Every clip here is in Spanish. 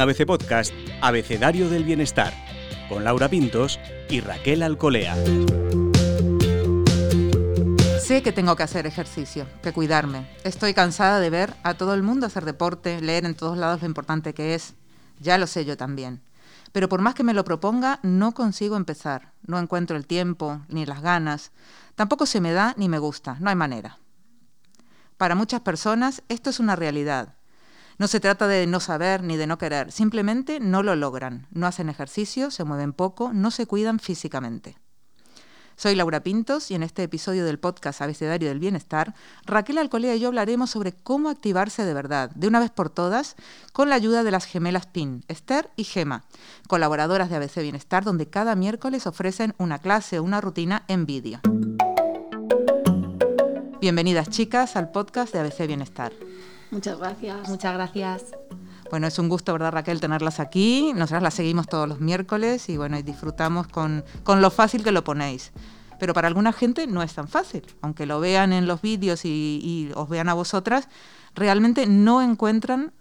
ABC Podcast, Abecedario del Bienestar, con Laura Pintos y Raquel Alcolea. Sé que tengo que hacer ejercicio, que cuidarme. Estoy cansada de ver a todo el mundo hacer deporte, leer en todos lados lo importante que es. Ya lo sé yo también. Pero por más que me lo proponga, no consigo empezar. No encuentro el tiempo, ni las ganas. Tampoco se me da ni me gusta. No hay manera. Para muchas personas esto es una realidad. No se trata de no saber ni de no querer, simplemente no lo logran, no hacen ejercicio, se mueven poco, no se cuidan físicamente. Soy Laura Pintos y en este episodio del podcast Abecedario del Bienestar, Raquel Alcolea y yo hablaremos sobre cómo activarse de verdad, de una vez por todas, con la ayuda de las gemelas PIN, Esther y Gema, colaboradoras de ABC Bienestar, donde cada miércoles ofrecen una clase o una rutina en vídeo. Bienvenidas chicas al podcast de ABC Bienestar. Muchas gracias. Muchas gracias. Bueno, es un gusto, ¿verdad, Raquel, tenerlas aquí? Nosotras las seguimos todos los miércoles y bueno, y disfrutamos con, con lo fácil que lo ponéis. Pero para alguna gente no es tan fácil. Aunque lo vean en los vídeos y, y os vean a vosotras, realmente no encuentran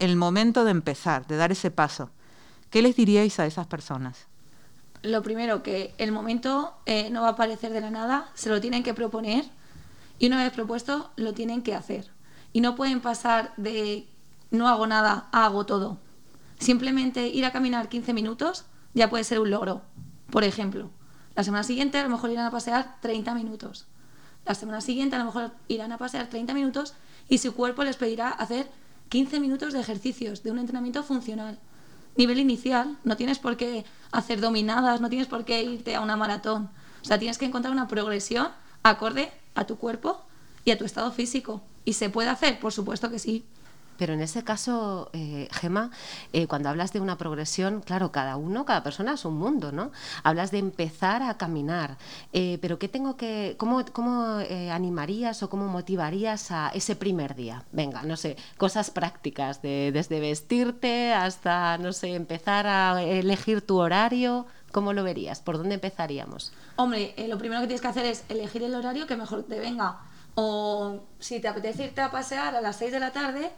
el momento de empezar, de dar ese paso. ¿Qué les diríais a esas personas? Lo primero, que el momento eh, no va a aparecer de la nada, se lo tienen que proponer y una vez propuesto, lo tienen que hacer y no pueden pasar de no hago nada a hago todo. Simplemente ir a caminar 15 minutos ya puede ser un logro. Por ejemplo, la semana siguiente a lo mejor irán a pasear 30 minutos. La semana siguiente a lo mejor irán a pasear 30 minutos y su cuerpo les pedirá hacer 15 minutos de ejercicios, de un entrenamiento funcional. Nivel inicial, no tienes por qué hacer dominadas, no tienes por qué irte a una maratón. O sea, tienes que encontrar una progresión acorde a tu cuerpo y a tu estado físico. ¿Y se puede hacer? Por supuesto que sí. Pero en ese caso, eh, Gema, eh, cuando hablas de una progresión, claro, cada uno, cada persona es un mundo, ¿no? Hablas de empezar a caminar, eh, pero ¿qué tengo que, cómo, cómo eh, animarías o cómo motivarías a ese primer día? Venga, no sé, cosas prácticas, de, desde vestirte hasta, no sé, empezar a elegir tu horario. ¿Cómo lo verías? ¿Por dónde empezaríamos? Hombre, lo primero que tienes que hacer es elegir el horario que mejor te venga. O si te apetece irte a pasear a las 6 de la tarde,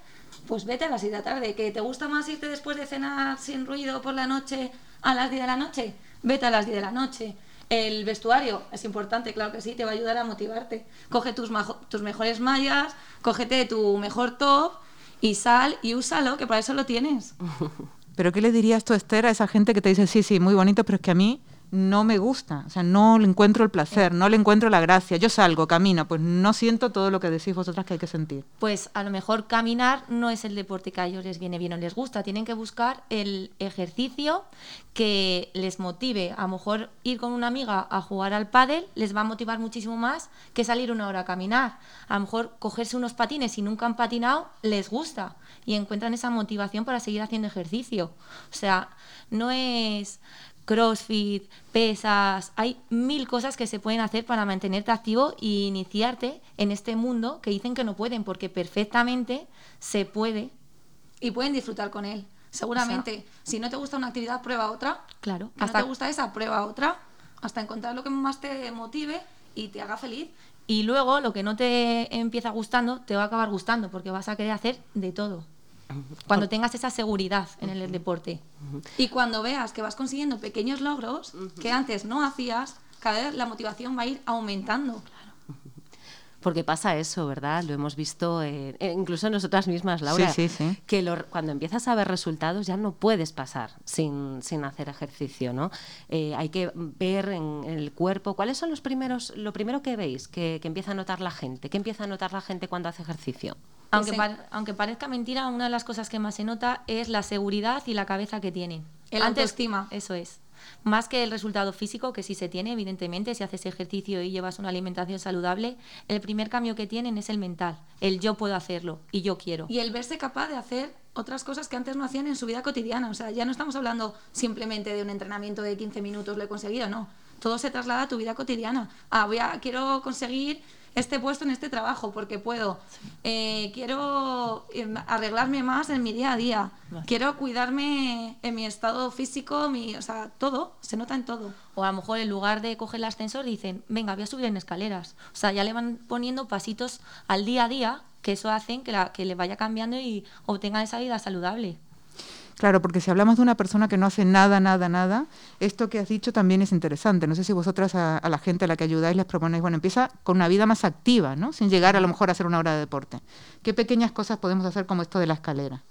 pues vete a las 6 de la tarde. ¿Que te gusta más irte después de cenar sin ruido por la noche a las 10 de la noche? Vete a las 10 de la noche. El vestuario es importante, claro que sí, te va a ayudar a motivarte. Coge tus, tus mejores mallas, cógete tu mejor top y sal y úsalo, que para eso lo tienes. ¿Pero qué le dirías tú, Esther, a esa gente que te dice, sí, sí, muy bonito, pero es que a mí no me gusta? O sea, no le encuentro el placer, no le encuentro la gracia. Yo salgo, camino, pues no siento todo lo que decís vosotras que hay que sentir. Pues a lo mejor caminar no es el deporte que a ellos les viene bien o les gusta. Tienen que buscar el ejercicio que les motive. A lo mejor ir con una amiga a jugar al pádel les va a motivar muchísimo más que salir una hora a caminar. A lo mejor cogerse unos patines y nunca han patinado les gusta y encuentran esa motivación para seguir haciendo ejercicio. O sea, no es crossfit, pesas, hay mil cosas que se pueden hacer para mantenerte activo e iniciarte en este mundo que dicen que no pueden, porque perfectamente se puede. Y pueden disfrutar con él. Seguramente, si no te gusta una actividad, prueba otra. Claro, Que hasta- no te gusta esa, prueba otra. Hasta encontrar lo que más te motive y te haga feliz. Y luego lo que no te empieza gustando, te va a acabar gustando, porque vas a querer hacer de todo. Cuando tengas esa seguridad en el deporte. Y cuando veas que vas consiguiendo pequeños logros que antes no hacías, cada vez la motivación va a ir aumentando. Porque pasa eso, ¿verdad? Lo hemos visto eh, eh, incluso nosotras mismas, Laura. Sí, sí, sí. Que lo- cuando empiezas a ver resultados ya no puedes pasar sin, sin hacer ejercicio, ¿no? Eh, hay que ver en, el cuerpo cuáles son los primeros, lo primero que veis que, que empieza a notar la gente. ¿Qué empieza a notar la gente cuando hace ejercicio? Aunque, par- aunque parezca mentira, una de las cosas que más se nota es la seguridad y la cabeza que tienen. El autoestima. Eso es. Más que el resultado físico, que sí se tiene, evidentemente, si haces ejercicio y llevas una alimentación saludable, el primer cambio que tienen es el mental. El yo puedo hacerlo y yo quiero. Y el verse capaz de hacer otras cosas que antes no hacían en su vida cotidiana. O sea, ya no estamos hablando simplemente de un entrenamiento de 15 minutos, lo he conseguido, no. Todo se traslada a tu vida cotidiana. Ah, voy a, quiero conseguir este puesto en este trabajo porque puedo. Eh, quiero eh, arreglarme más en mi día a día. Quiero cuidarme en mi estado físico, mi, o sea, todo, se nota en todo. O a lo mejor en lugar de coger el ascensor dicen, venga, voy a subir en escaleras. O sea, ya le van poniendo pasitos al día a día que eso hacen que, la, que le vaya cambiando y obtengan esa vida saludable. Claro, porque si hablamos de una persona que no hace nada, nada, nada, esto que has dicho también es interesante. No sé si vosotras a, a la gente a la que ayudáis les proponéis, bueno, empieza con una vida más activa, ¿no? Sin llegar a lo mejor a hacer una hora de deporte. ¿Qué pequeñas cosas podemos hacer como esto de la escalera?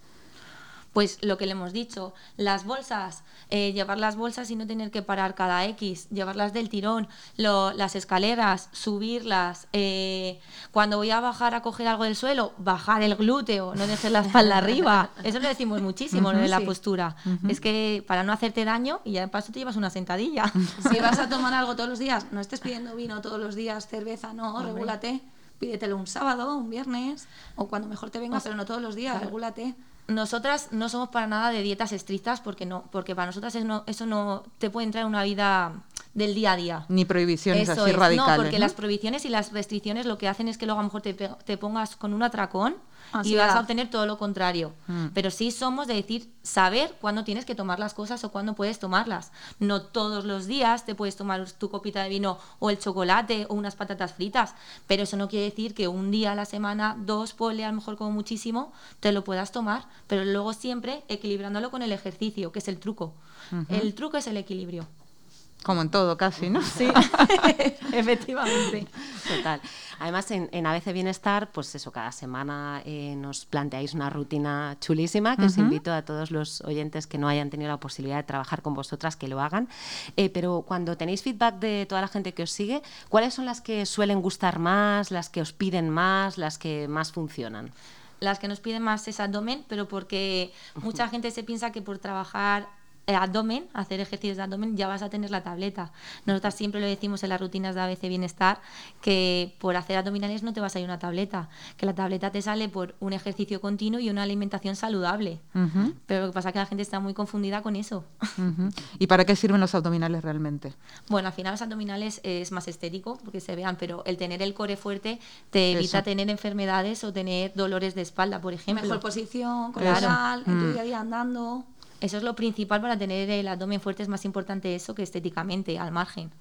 Pues lo que le hemos dicho, las bolsas, eh, llevar las bolsas y no tener que parar cada X, llevarlas del tirón, lo- las escaleras, subirlas, eh, cuando voy a bajar a coger algo del suelo, bajar el glúteo, no dejar la espalda arriba. Eso lo decimos muchísimo, lo de la sí. postura. Es que para no hacerte daño y ya de paso te llevas una sentadilla. Si vas a tomar algo todos los días, no estés pidiendo vino todos los días, cerveza, no, regúlate. Pídetelo un sábado, un viernes, o cuando mejor te venga, pero no todos los días, regúlate. Nosotras no somos para nada de dietas estrictas porque no, porque para nosotras es no- eso no te puede entrar en una vida del día a día. Ni prohibiciones Eso así es. radicales. No, porque ¿no? las prohibiciones y las restricciones lo que hacen es que luego a lo mejor te, te pongas con un atracón y vas a obtener todo lo contrario. Mm. Pero sí somos de decir, saber cuándo tienes que tomar las cosas o cuándo puedes tomarlas. No todos los días te puedes tomar tu copita de vino o el chocolate o unas patatas fritas, pero eso no quiere decir que un día a la semana, dos pole, a lo mejor como muchísimo, te lo puedas tomar, pero luego siempre equilibrándolo con el ejercicio, que es el truco. El truco es el equilibrio. Como en todo, casi, ¿no? Sí, efectivamente. Total. Además, en, en ABC Bienestar, pues eso, cada semana eh, nos planteáis una rutina chulísima que os invito a todos los oyentes que no hayan tenido la posibilidad de trabajar con vosotras que lo hagan. Eh, pero cuando tenéis feedback de toda la gente que os sigue, ¿cuáles son las que suelen gustar más, las que os piden más, las que más funcionan? Las que nos piden más es abdomen, pero porque mucha gente se piensa que por trabajar eh, abdomen, hacer ejercicios de abdomen, ya vas a tener la tableta. Nosotras siempre lo decimos en las rutinas de ABC Bienestar, que por hacer abdominales no te vas a ir una tableta, que la tableta te sale por un ejercicio continuo y una alimentación saludable. Pero lo que pasa es que la gente está muy confundida con eso. ¿Y para qué sirven los abdominales realmente? Bueno, al final los abdominales es más estético porque se vean, pero el tener el core fuerte te evita Eso. tener enfermedades o tener dolores de espalda, por ejemplo. Mejor posición, Claro. corporal, en Mm. tu día a día andando. Eso es lo principal para tener el abdomen fuerte, es más importante eso que estéticamente, al margen.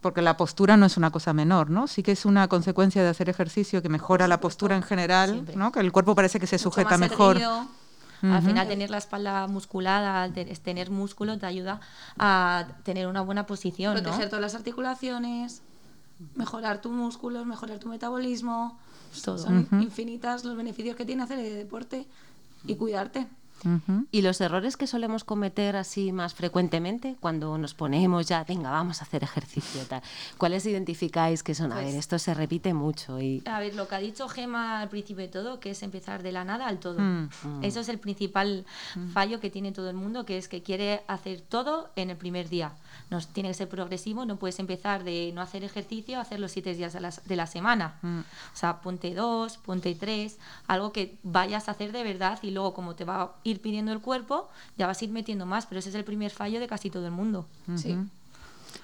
Porque la postura no es una cosa menor, ¿no? Sí que es una consecuencia de hacer ejercicio que mejora la postura en general, Siempre. ¿no? Que el cuerpo parece que se mucho sujeta más mejor. erguido. Al final tener la espalda musculada, tener músculo te ayuda a tener una buena posición, ¿no? proteger todas las articulaciones, mejorar tus músculos, mejorar tu metabolismo. Todo. Son infinitas los beneficios que tiene hacer el deporte y cuidarte. Y los errores que solemos cometer así más frecuentemente cuando nos ponemos ya, venga, vamos a hacer ejercicio, tal. ¿Cuáles identificáis que son? A Pues- ver, esto se repite mucho y A ver, lo que ha dicho Gema al principio de todo, que es empezar de la nada al todo. Mm. Eso es el principal fallo que tiene todo el mundo, que es que quiere hacer todo en el primer día. Nos tiene que ser progresivo, no puedes empezar de no hacer ejercicio a hacer los siete días de la, de la semana. Mm. O sea, ponte dos, ponte tres, algo que vayas a hacer de verdad y luego como te va a ir pidiendo el cuerpo, ya vas a ir metiendo más, pero ese es el primer fallo de casi todo el mundo. Sí.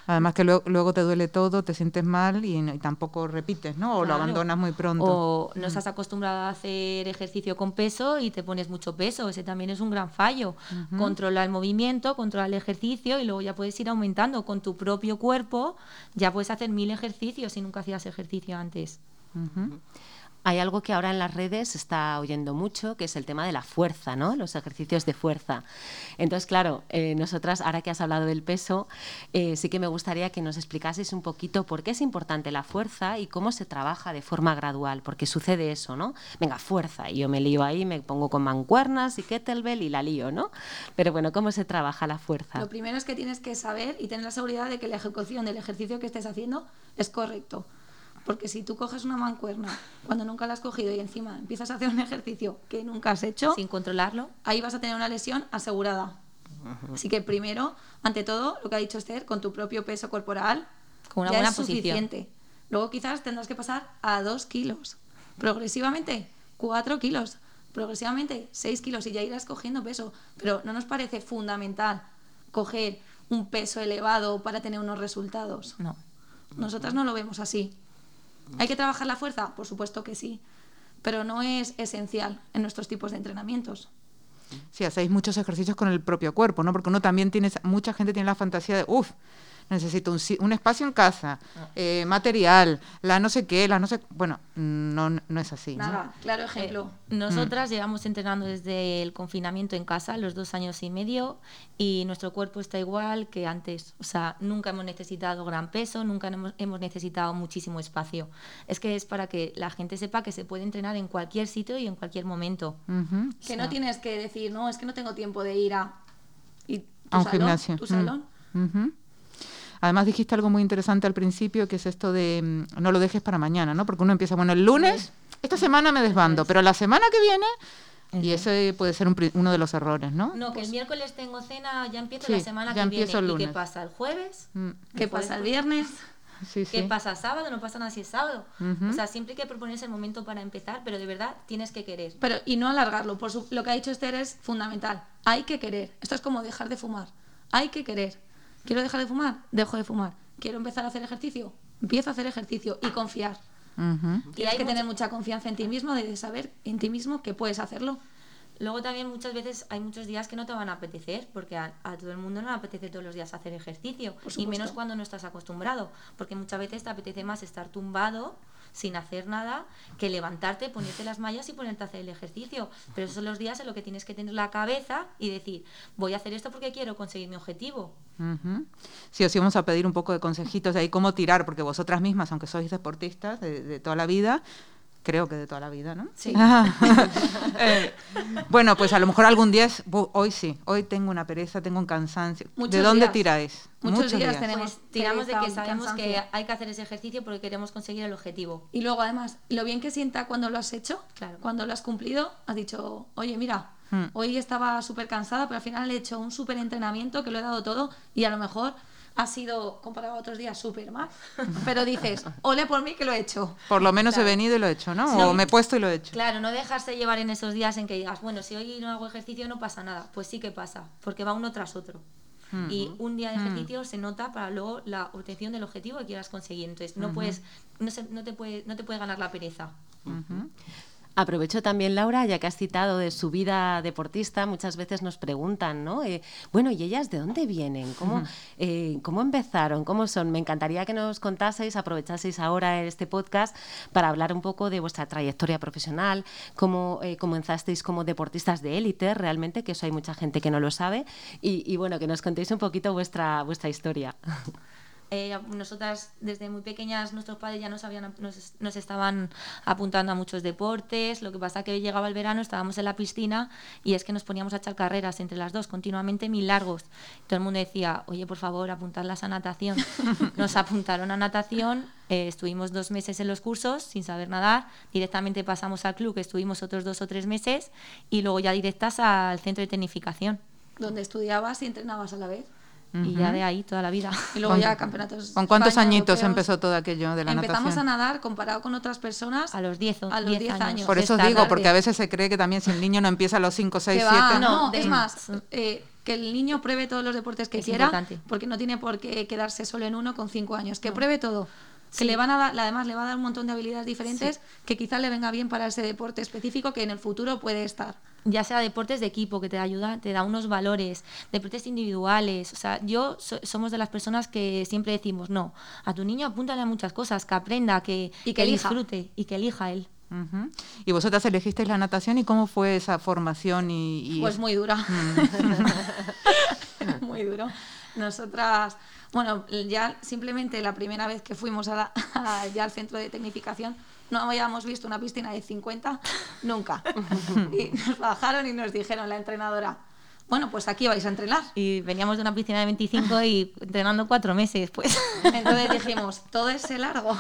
Además que luego, luego te duele todo, te sientes mal y, y tampoco repites, ¿no? O lo abandonas muy pronto. O no estás acostumbrado a hacer ejercicio con peso y te pones mucho peso. Ese también es un gran fallo. Controla el movimiento, controla el ejercicio y luego ya puedes ir aumentando con tu propio cuerpo. Ya puedes hacer mil ejercicios si nunca hacías ejercicio antes. Ujú. Hay algo que ahora en las redes se está oyendo mucho, que es el tema de la fuerza, ¿no? Los ejercicios de fuerza. Entonces, claro, eh, nosotras, ahora que has hablado del peso, eh, sí que me gustaría que nos explicases un poquito por qué es importante la fuerza y cómo se trabaja de forma gradual, porque sucede eso, ¿no? Venga, fuerza, y yo me lío ahí, me pongo con mancuernas y kettlebell y la lío, ¿no? Pero bueno, ¿cómo se trabaja la fuerza? Lo primero es que tienes que saber y tener la seguridad de que la ejecución del ejercicio que estés haciendo es correcto. Porque si tú coges una mancuerna cuando nunca la has cogido y encima empiezas a hacer un ejercicio que nunca has hecho, Sin controlarlo. ahí vas a tener una lesión asegurada. Así que primero, ante todo, lo que ha dicho Esther, con tu propio peso corporal, Con una ya buena es posición. suficiente. Luego quizás tendrás que pasar a 2 kilos. Progresivamente, 4 kilos. Progresivamente, 6 kilos y ya irás cogiendo peso. Pero no nos parece fundamental coger un peso elevado para tener unos resultados. No. Nosotras no lo vemos así. ¿Hay que trabajar la fuerza? Por supuesto que sí. Pero no es esencial en nuestros tipos de entrenamientos. Sí, hacéis muchos ejercicios con el propio cuerpo, ¿no? Porque uno también tiene, mucha gente tiene la fantasía de, uff, necesito un, si- un espacio en casa, eh, material, la no sé qué, la no sé... Bueno, no, no es así. ¿no? Nada, claro Eh, ejemplo. nosotras llevamos entrenando desde el confinamiento en casa, los dos años y medio, y nuestro cuerpo está igual que antes. O sea, nunca hemos necesitado gran peso, nunca hemos, hemos necesitado muchísimo espacio. Es que es para que la gente sepa que se puede entrenar en cualquier sitio y en cualquier momento. Que no tienes que decir, no, es que no tengo tiempo de ir a, y tu a un salón, gimnasio. Tu Mm. salón. Además dijiste algo muy interesante al principio, que es esto de mm, no lo dejes para mañana, ¿no? Porque uno empieza, bueno, el lunes, esta semana me desbando, pero la semana que viene, y ese puede ser un uno de los errores, ¿no? No, que el miércoles tengo cena, ya empiezo Sí, la semana ya que viene. empiezo el ¿Y qué lunes. pasa el jueves? Mm, ¿Qué pasa el viernes? sí, ¿Qué sí. pasa sábado? No pasa nada si es sábado. O sea, siempre hay que proponerse el momento para empezar, pero de verdad tienes que querer. Pero, y no alargarlo. Por su- lo que ha dicho Esther es fundamental. Hay que querer. Esto es como dejar de fumar. Hay que querer. ¿Quiero dejar de fumar? Dejo de fumar. ¿Quiero empezar a hacer ejercicio? Empiezo a hacer ejercicio y confiar. Tienes hay que tener mucha confianza en ti mismo, de saber en ti mismo que puedes hacerlo. Luego también muchas veces hay muchos días que no te van a apetecer, porque a, a todo el mundo no le apetece todos los días hacer ejercicio, y menos cuando no estás acostumbrado, porque muchas veces te apetece más estar tumbado sin hacer nada que levantarte, ponerte las mallas y ponerte a hacer el ejercicio. Pero esos son los días en los que tienes que tener la cabeza y decir, voy a hacer esto porque quiero conseguir mi objetivo. Ujú. Sí, os íbamos a pedir un poco de consejitos de ahí cómo tirar, porque vosotras mismas, aunque sois deportistas de, de toda la vida, creo que de toda la vida, ¿no? Sí. Eh, bueno, pues a lo mejor algún día, es, "Bu- hoy sí, hoy tengo una pereza, tengo un cansancio. ¿De dónde días. tiráis? Muchos días tenemos- Pues tiramos de pereza que sabemos que hay que hacer ese ejercicio porque queremos conseguir el objetivo. Y luego además, lo bien que sienta cuando lo has hecho, Claro. cuando lo has cumplido, has dicho, oye, mira, Hmm. hoy estaba súper cansada, pero al final he hecho un súper entrenamiento que lo he dado todo y a lo mejor ha sido, comparado a otros días, súper mal. Pero dices, ole por mí que lo he hecho. Por lo menos Claro. he venido y lo he hecho, ¿no? Sí. O me he puesto y lo he hecho. Claro, no dejarse llevar en esos días en que digas, bueno, si hoy no hago ejercicio no pasa nada. Pues sí que pasa, porque va uno tras otro. Y un día de ejercicio se nota para luego la obtención del objetivo que quieras conseguir. Entonces, no puedes, no, se- no te puede, no te puede ganar la pereza. Ujú. Aprovecho también, Laura, ya que has citado de su vida deportista, muchas veces nos preguntan, ¿no? Eh, bueno, ¿y ellas de dónde vienen? ¿Cómo, eh, ¿Cómo empezaron? ¿Cómo son? Me encantaría que nos contaseis, aprovechaseis ahora este podcast para hablar un poco de vuestra trayectoria profesional, cómo eh, comenzasteis como deportistas de élite, realmente, que eso hay mucha gente que no lo sabe, y, y bueno, que nos contéis un poquito vuestra, vuestra historia. Eh, nosotras desde muy pequeñas nuestros padres ya nos, habían, nos, nos estaban apuntando a muchos deportes, lo que pasa que llegaba el verano, estábamos en la piscina y es que nos poníamos a echar carreras entre las dos continuamente mil largos. Todo el mundo decía, oye, por favor, apuntarlas a natación. Nos apuntaron a natación, eh, estuvimos dos meses en los cursos sin saber nadar, directamente pasamos al club, que estuvimos otros dos o tres meses y luego ya directas al centro de tecnificación. Donde estudiabas y entrenabas a la vez. Y ya de ahí toda la vida. Y luego ¿Con- ya campeonatos. ¿Con cuántos España, añitos europeos. empezó todo aquello de la Empezamos natación? a nadar comparado con otras personas. A los 10 o- A los 10 10 años. años. Por eso Esta digo, tarde. porque a veces se cree que también si el niño no empieza a los 5, 6, Que 7... va, No, no, es más, eh, que el niño pruebe todos los deportes que Es quiera, importante. porque no tiene por qué quedarse solo en uno con cinco años, que pruebe todo. Que le van a dar, además le va a dar un montón de habilidades diferentes que quizás le venga bien para ese deporte específico que en el futuro puede estar. Ya sea deportes de equipo que te ayuda, te da unos valores, deportes individuales. O sea, yo so- somos de las personas que siempre decimos, no, a tu niño apúntale a muchas cosas, que aprenda, que, Y que disfrute y que elija él. Y vosotras elegisteis la natación y cómo fue esa formación y, y Pues muy dura. muy duro. Nosotras, bueno, ya simplemente la primera vez que fuimos a la- a- ya al centro de tecnificación, no habíamos visto una piscina de 50 nunca. y nos bajaron y nos dijeron la entrenadora, bueno, pues aquí vais a entrenar. Y veníamos de una piscina de 25 y entrenando cuatro meses, pues. Entonces dijimos, todo ese largo.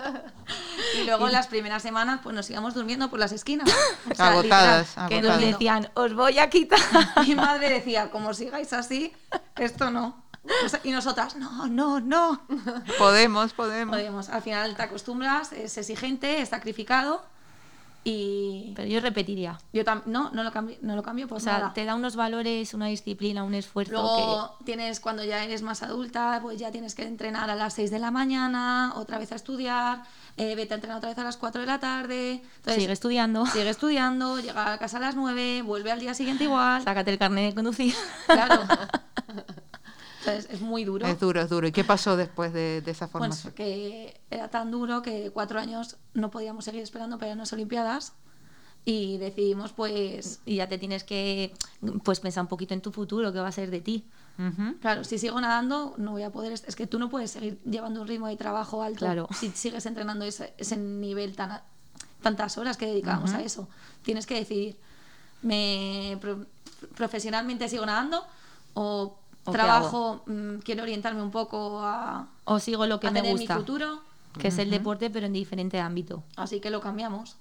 y luego las primeras semanas pues nos íbamos durmiendo por las esquinas. O sea, Agotadas, literal, que agotadas. nos decían, os voy a quitar. Mi madre decía, como sigáis así, esto no. Y nosotras, no, no, no. Podemos, podemos. Podemos. Al final te acostumbras, es exigente, es sacrificado y Pero yo repetiría. yo tam- no, no lo cambio, no lo cambio por O sea, nada. te da unos valores, una disciplina, un esfuerzo Luego tienes, cuando ya eres más adulta, pues ya tienes que entrenar a las 6 de la mañana, otra vez a estudiar, eh, vete a entrenar otra vez a las 4 de la tarde. que Entonces, sigue estudiando, sigue estudiando, llega a casa a las 9, vuelve al día siguiente igual. sácate el carnet de conducir. Claro. Entonces es muy duro. Es duro, es duro. ¿Y qué pasó después de, de esa Bueno, formación? que era tan duro que cuatro años no podíamos seguir esperando para las Olimpiadas y decidimos pues Y ya te tienes que pues pensar un poquito en tu futuro, qué va a ser de ti. Ujú. Claro, si sigo nadando, no voy a poder. Es que tú no puedes seguir llevando un ritmo de trabajo alto Claro. si sigues entrenando ese, ese nivel tan tantas horas que dedicamos a eso. Tienes que decidir, ¿me pro- profesionalmente sigo nadando o, ¿O qué trabajo, mm, quiero orientarme un poco a, O sigo lo que a me tener gusta, mi futuro? que es el deporte, pero en diferente ámbito. Así que lo cambiamos.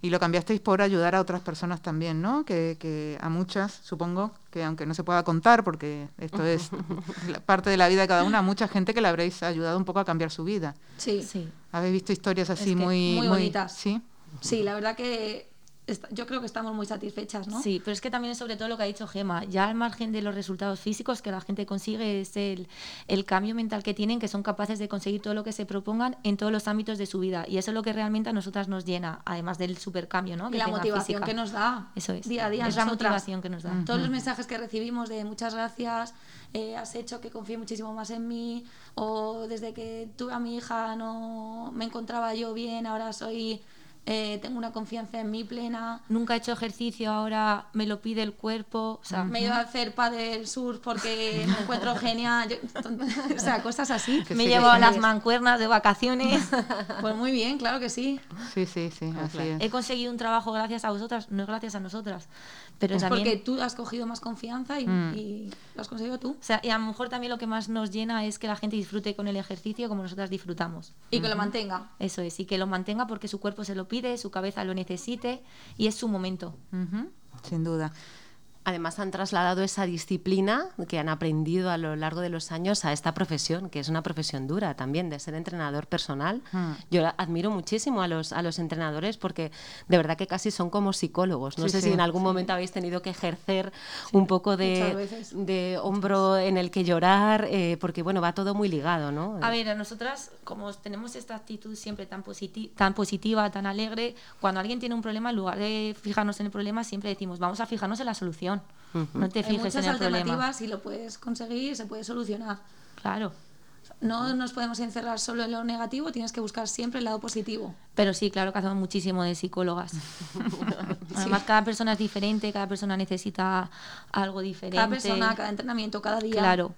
Y lo cambiasteis por ayudar a otras personas también, ¿no? Que, que a muchas, supongo, que aunque no se pueda contar, porque esto es parte de la vida de cada una, a mucha gente que le habréis ayudado un poco a cambiar su vida. Sí, Sí. ¿Habéis visto historias así que muy, muy bonitas. Sí. sí, la verdad que yo creo que estamos muy satisfechas, ¿no? Sí, pero es que también es sobre todo lo que ha dicho Gema. Ya al margen de los resultados físicos que la gente consigue es el, el cambio mental que tienen, que son capaces de conseguir todo lo que se propongan en todos los ámbitos de su vida. Y eso es lo que realmente a nosotras nos llena, además del supercambio, ¿no? Y que la tenga motivación física. que nos da Eso es. día a día. Es la nosotras. motivación que nos da. Todos los mensajes que recibimos de muchas gracias, eh, has hecho que confíe muchísimo más en mí, o desde que tuve a mi hija no me encontraba yo bien, ahora soy eh, tengo una confianza en mí plena. Nunca he hecho ejercicio, ahora me lo pide el cuerpo. O sea, Me he ido a hacer del sur porque me encuentro genial. Yo- o sea, cosas así. Que me he sí, llevado las mancuernas de vacaciones. Pues muy bien, claro que sí. Sí, sí, sí, Ah, así claro. es. He conseguido un trabajo gracias a vosotras, no es gracias a nosotras. Pero Es también. porque tú has cogido más confianza y, Mm. y lo has conseguido tú. O sea, y a lo mejor también lo que más nos llena es que la gente disfrute con el ejercicio como nosotras disfrutamos. Y que lo mantenga. Eso es, y que lo mantenga porque su cuerpo se lo pide, su cabeza lo necesite y es su momento. Sin duda. Además han trasladado esa disciplina que han aprendido a lo largo de los años a esta profesión, que es una profesión dura también, de ser entrenador personal. Mm. Yo admiro muchísimo a los, a los entrenadores porque de verdad que casi son como psicólogos. No Sí, sé sí, si en algún momento habéis tenido que ejercer un poco de, de hombro en el que llorar, eh, porque bueno, va todo muy ligado, ¿no? A ver, a nosotras, como tenemos esta actitud siempre tan, positi- tan positiva, tan alegre, cuando alguien tiene un problema, en lugar de fijarnos en el problema, siempre decimos, vamos a fijarnos en la solución. No te Hay fijes muchas en el problema. alternativas y lo puedes conseguir, se puede solucionar. Claro. No nos podemos encerrar solo en lo negativo, tienes que buscar siempre el lado positivo. Pero sí, claro que hacemos muchísimo de psicólogas. Además, cada persona es diferente, cada persona necesita algo diferente. Cada persona, cada entrenamiento, cada día. Claro.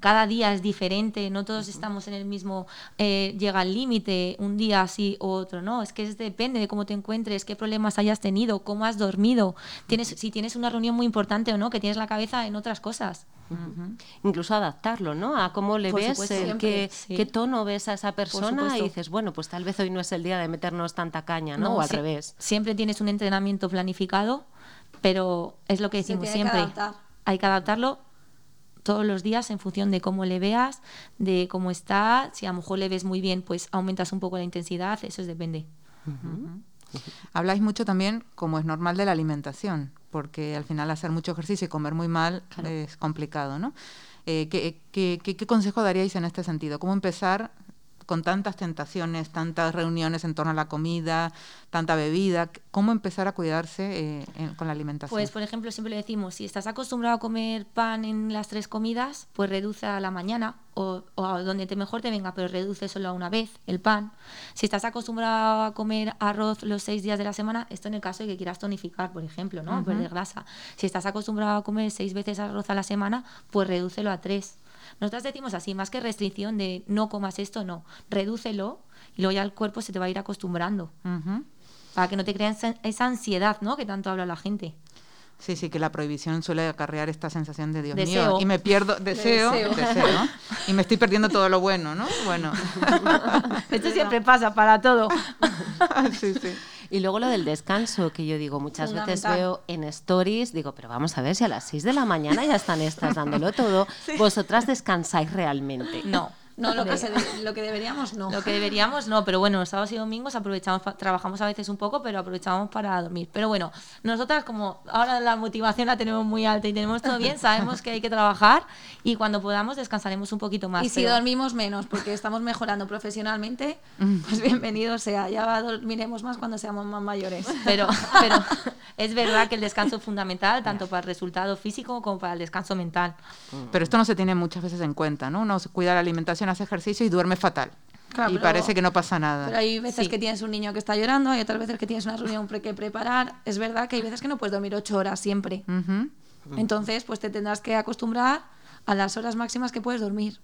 Cada día es diferente, no todos estamos en el mismo, eh, llega al límite, un día sí o otro, no, es que es, depende de cómo te encuentres, qué problemas hayas tenido, cómo has dormido, tienes, si tienes una reunión muy importante o no, que tienes la cabeza en otras cosas. Incluso adaptarlo, ¿no? A cómo le Por ves, supuesto. el Siempre, qué, sí. qué tono ves a esa persona y dices, bueno, pues tal vez hoy no es el día de meternos tanta caña, ¿no? o al revés. Siempre tienes un entrenamiento planificado, pero es lo que decimos que siempre. adaptar. Hay que adaptarlo todos los días en función de cómo le veas, de cómo está. Si a lo mejor le ves muy bien, pues aumentas un poco la intensidad, eso es depende. Habláis mucho también, como es normal, de la alimentación, porque al final hacer mucho ejercicio y comer muy mal Claro. es complicado, ¿no? Eh, ¿qué, qué, qué- qué consejo daríais en este sentido? ¿Cómo empezar con tantas tentaciones, tantas reuniones en torno a la comida, tanta bebida? ¿Cómo empezar a cuidarse eh, en- con la alimentación? Pues, por ejemplo, siempre le decimos, si estás acostumbrado a comer pan en las tres comidas, pues reduce a la mañana o, o a donde te mejor te venga, pero reduce solo a una vez el pan. Si estás acostumbrado a comer arroz los seis días de la semana, esto en el caso de que quieras tonificar, por ejemplo, ¿no? Perder grasa. Si estás acostumbrado a comer seis veces arroz a la semana, pues redúcelo a tres. Nosotras decimos así, más que restricción de no comas esto, no, redúcelo y luego ya el cuerpo se te va a ir acostumbrando. Ujú. Para que no te crean esa- ansiedad, ¿no? Que tanto habla la gente. Sí, sí, que la prohibición suele acarrear esta sensación de Dios Deseo. mío. Y me pierdo, deseo, deseo. deseo, y me estoy perdiendo todo lo bueno, ¿no? Bueno, Esto siempre pasa para todo. sí, sí. Y luego lo del descanso, que yo digo, muchas veces veo en stories, digo, pero vamos a ver si a las 6 de la mañana ya están estas dándolo todo, vosotras descansáis realmente. No. No, lo que, se de- lo que deberíamos no. Lo que deberíamos, no, pero bueno, los sábados y domingos aprovechamos, trabajamos a veces un poco, pero aprovechamos para dormir. Pero bueno, nosotras como ahora la motivación la tenemos muy alta y tenemos todo bien, sabemos que hay que trabajar y cuando podamos descansaremos un poquito más. Y si dormimos menos porque estamos mejorando profesionalmente, pues bienvenido sea. Ya dormiremos más cuando seamos más mayores. pero, pero, es verdad que el descanso es fundamental tanto para el resultado físico como para el descanso mental. Pero esto no se tiene muchas veces en cuenta, ¿no? Uno se cuida la alimentación, hace ejercicio y duerme fatal. Claro, y pero- parece que no pasa nada. Pero hay veces Sí. que tienes un niño que está llorando, hay otras veces que tienes una reunión pre- que preparar. Es verdad que hay veces que no puedes dormir ocho horas siempre. Entonces, pues te tendrás que acostumbrar a las horas máximas que puedes dormir.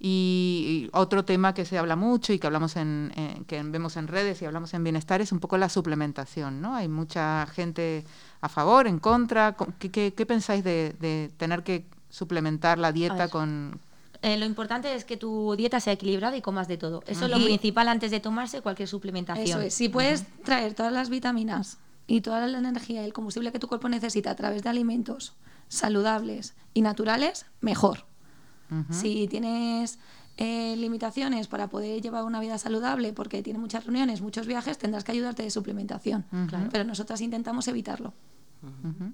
Y, y otro tema que se habla mucho y que hablamos en, eh, que vemos en redes y hablamos en bienestar es un poco la suplementación, ¿no? Hay mucha gente a favor, en contra. Co- ¿Qué, qué- qué pensáis de, de tener que suplementar la dieta con Eh, lo importante es que tu dieta sea equilibrada y comas de todo. Eso es lo Y- principal antes de tomarse cualquier suplementación. Eso es. Si puedes traer todas las vitaminas y toda la energía y el combustible que tu cuerpo necesita a través de alimentos saludables y naturales, mejor. Si tienes eh, limitaciones para poder llevar una vida saludable porque tiene muchas reuniones, muchos viajes, tendrás que ayudarte de suplementación. Claro. Pero nosotras intentamos evitarlo.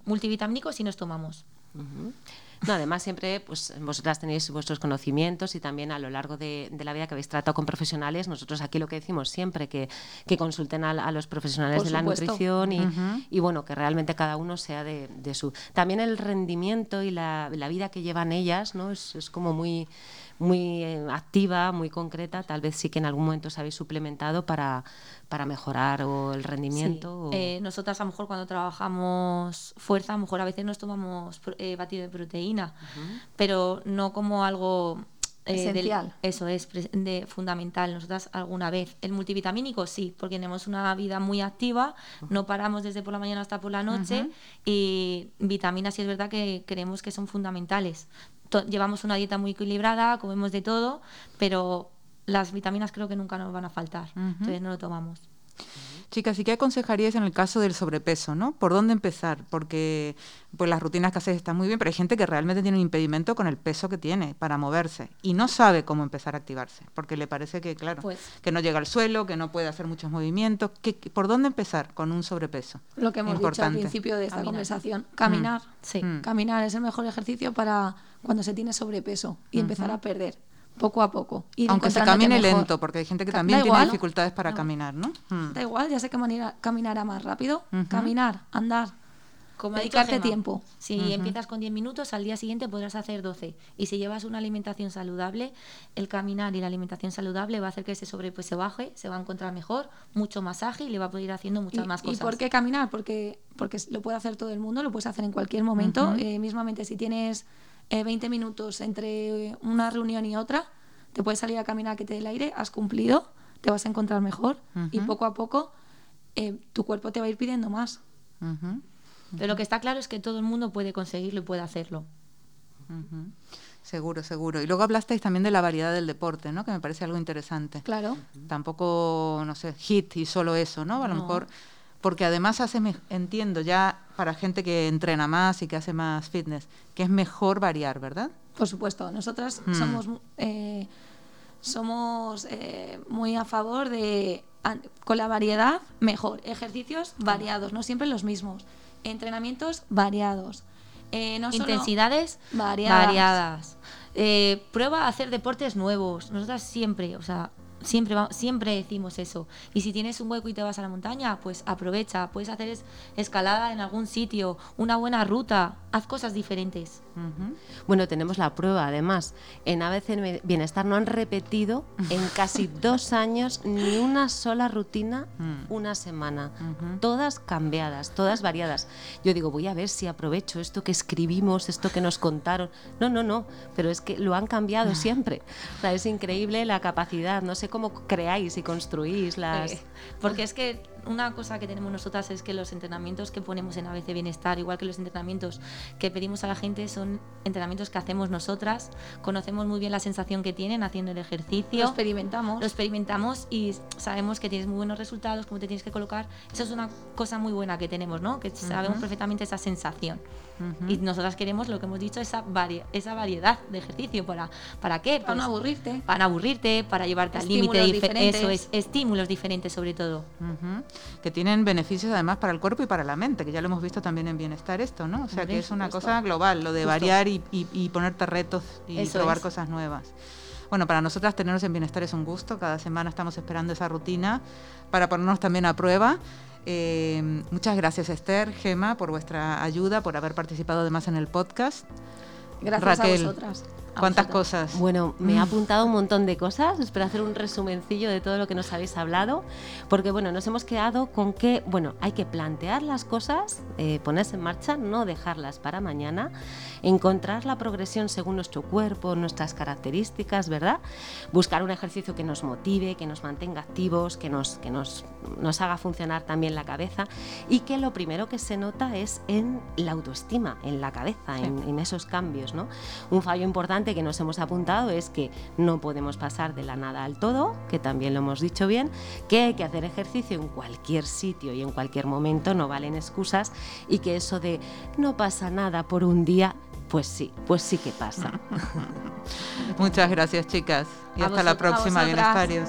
Multivitamínicos si nos tomamos. No, además siempre, pues vosotras tenéis vuestros conocimientos y también a lo largo de, de la vida que habéis tratado con profesionales, nosotros aquí lo que decimos siempre, que, que consulten a, a los profesionales Por de la nutrición y, y, bueno, que realmente cada uno sea de, de su... También el rendimiento y la, la vida que llevan ellas, ¿no? Es, es como muy muy eh, activa, muy concreta, tal vez sí que en algún momento os habéis suplementado para, para mejorar o el rendimiento. o-. Eh, nosotras a lo mejor cuando trabajamos fuerza, a lo mejor a veces nos tomamos eh, batido de proteína, pero no como algo eh, del- Esencial. eso es de fundamental. Nosotras alguna vez. El multivitamínico sí, porque tenemos una vida muy activa, no paramos desde por la mañana hasta por la noche y vitaminas sí es verdad que creemos que son fundamentales. To- llevamos una dieta muy equilibrada, comemos de todo, pero las vitaminas creo que nunca nos van a faltar, entonces no lo tomamos. Chicas, ¿y qué aconsejaríais en el caso del sobrepeso, no? ¿Por dónde empezar? Porque pues las rutinas que hacéis están muy bien, pero hay gente que realmente tiene un impedimento con el peso que tiene para moverse y no sabe cómo empezar a activarse, porque le parece que, claro, Pues- que no llega al suelo, que no puede hacer muchos movimientos. ¿Qué- qué- ¿Por dónde empezar con un sobrepeso? Lo que hemos dicho al Importante. principio de esta Caminar. conversación, caminar. Sí. Mm. Caminar es el mejor ejercicio para cuando se tiene sobrepeso y empezar a perder poco a poco. ir Aunque se camine mejor. lento, porque hay gente que también da tiene igual. dificultades para caminar, ¿no? Mm. Da igual, ya sé que manera, caminará más rápido. Caminar, andar. Como dedicarte Gemma, tiempo. Si empiezas con 10 minutos, al día siguiente podrás hacer 12. Y si llevas una alimentación saludable, el caminar y la alimentación saludable va a hacer que ese sobrepeso baje, se va a encontrar mejor, mucho más ágil y le va a poder ir haciendo muchas ¿Y, más ¿Y cosas. por qué caminar? Porque, porque lo puede hacer todo el mundo, lo puedes hacer en cualquier momento. Eh, mismamente, si tienes eh, 20 minutos entre una reunión y otra, te puedes salir a caminar que te dé el aire, has cumplido, te vas a encontrar mejor y poco a poco eh, tu cuerpo te va a ir pidiendo más. Pero lo que está claro es que todo el mundo puede conseguirlo y puede hacerlo. Seguro, seguro. Y luego hablasteis también de la variedad del deporte, ¿no? Que me parece algo interesante. Claro. tampoco, no sé, hit y solo eso, ¿no? A lo No. mejor, porque además hace, me- entiendo ya para gente que entrena más y que hace más fitness, que es mejor variar, ¿verdad? Por supuesto, nosotras Mm. somos, eh, somos eh, muy a favor de, con la variedad, mejor. Ejercicios variados, no siempre los mismos. Entrenamientos variados. Eh, no Intensidades variadas. variadas. Eh, prueba a hacer deportes nuevos. Nosotras siempre, o sea, siempre, siempre decimos eso. Y si tienes un hueco y te vas a la montaña, pues aprovecha. Puedes hacer es- escalada en algún sitio, una buena ruta. Haz cosas diferentes. Bueno, tenemos la prueba, además. En ABC Bienestar no han repetido en casi dos años ni una sola rutina Mm. una semana. Todas cambiadas, todas variadas. Yo digo, voy a ver si aprovecho esto que escribimos, esto que nos contaron. No, no, no, pero es que lo han cambiado siempre. O sea, es increíble la capacidad. No sé cómo creáis y construís las... Porque es que una cosa que tenemos nosotras es que los entrenamientos que ponemos en ABC Bienestar, igual que los entrenamientos que pedimos a la gente, son entrenamientos que hacemos nosotras. Conocemos muy bien la sensación que tienen haciendo el ejercicio. Lo experimentamos. Lo experimentamos y sabemos que tienes muy buenos resultados, cómo te tienes que colocar. Eso es una cosa muy buena que tenemos, ¿no? Que sabemos perfectamente esa sensación. Y nosotras queremos, lo que hemos dicho, esa, vari- esa variedad de ejercicio. ¿Para, ¿para qué? Para no Pues, aburrirte. para no aburrirte, para llevarte al Estímulos límite. dife- diferentes. Eso es, estímulos diferentes sobre todo. Ujú. Que tienen beneficios además para el cuerpo y para la mente, que ya lo hemos visto también en bienestar esto, ¿no? O sea, que es una cosa global, lo de Justo. variar y, y- y ponerte retos y Eso probar es. cosas nuevas. Bueno, para nosotras tenernos en bienestar es un gusto, cada semana estamos esperando esa rutina para ponernos también a prueba. Eh, muchas gracias Esther, Gema, por vuestra ayuda, por haber participado además en el podcast. Gracias Raquel, a vosotras. ¿Cuántas cosas? Bueno, me he Mm. apuntado un montón de cosas. Espero hacer un resumencillo de todo lo que nos habéis hablado. Porque, bueno, nos hemos quedado con que, bueno, hay que plantear las cosas, eh, ponerse en marcha, no dejarlas para mañana, encontrar la progresión según nuestro cuerpo, nuestras características, ¿verdad? Buscar un ejercicio que nos motive, que nos mantenga activos, que nos, que nos, nos haga funcionar también la cabeza y que lo primero que se nota es en la autoestima, en la cabeza, en, en esos cambios, ¿no? Un fallo importante que nos hemos apuntado es que no podemos pasar de la nada al todo, que también lo hemos dicho bien, que hay que hacer ejercicio en cualquier sitio y en cualquier momento, no valen excusas y que eso de no pasa nada por un día, pues sí, pues sí que pasa. Muchas gracias, chicas. Y A hasta la próxima, bienestarios.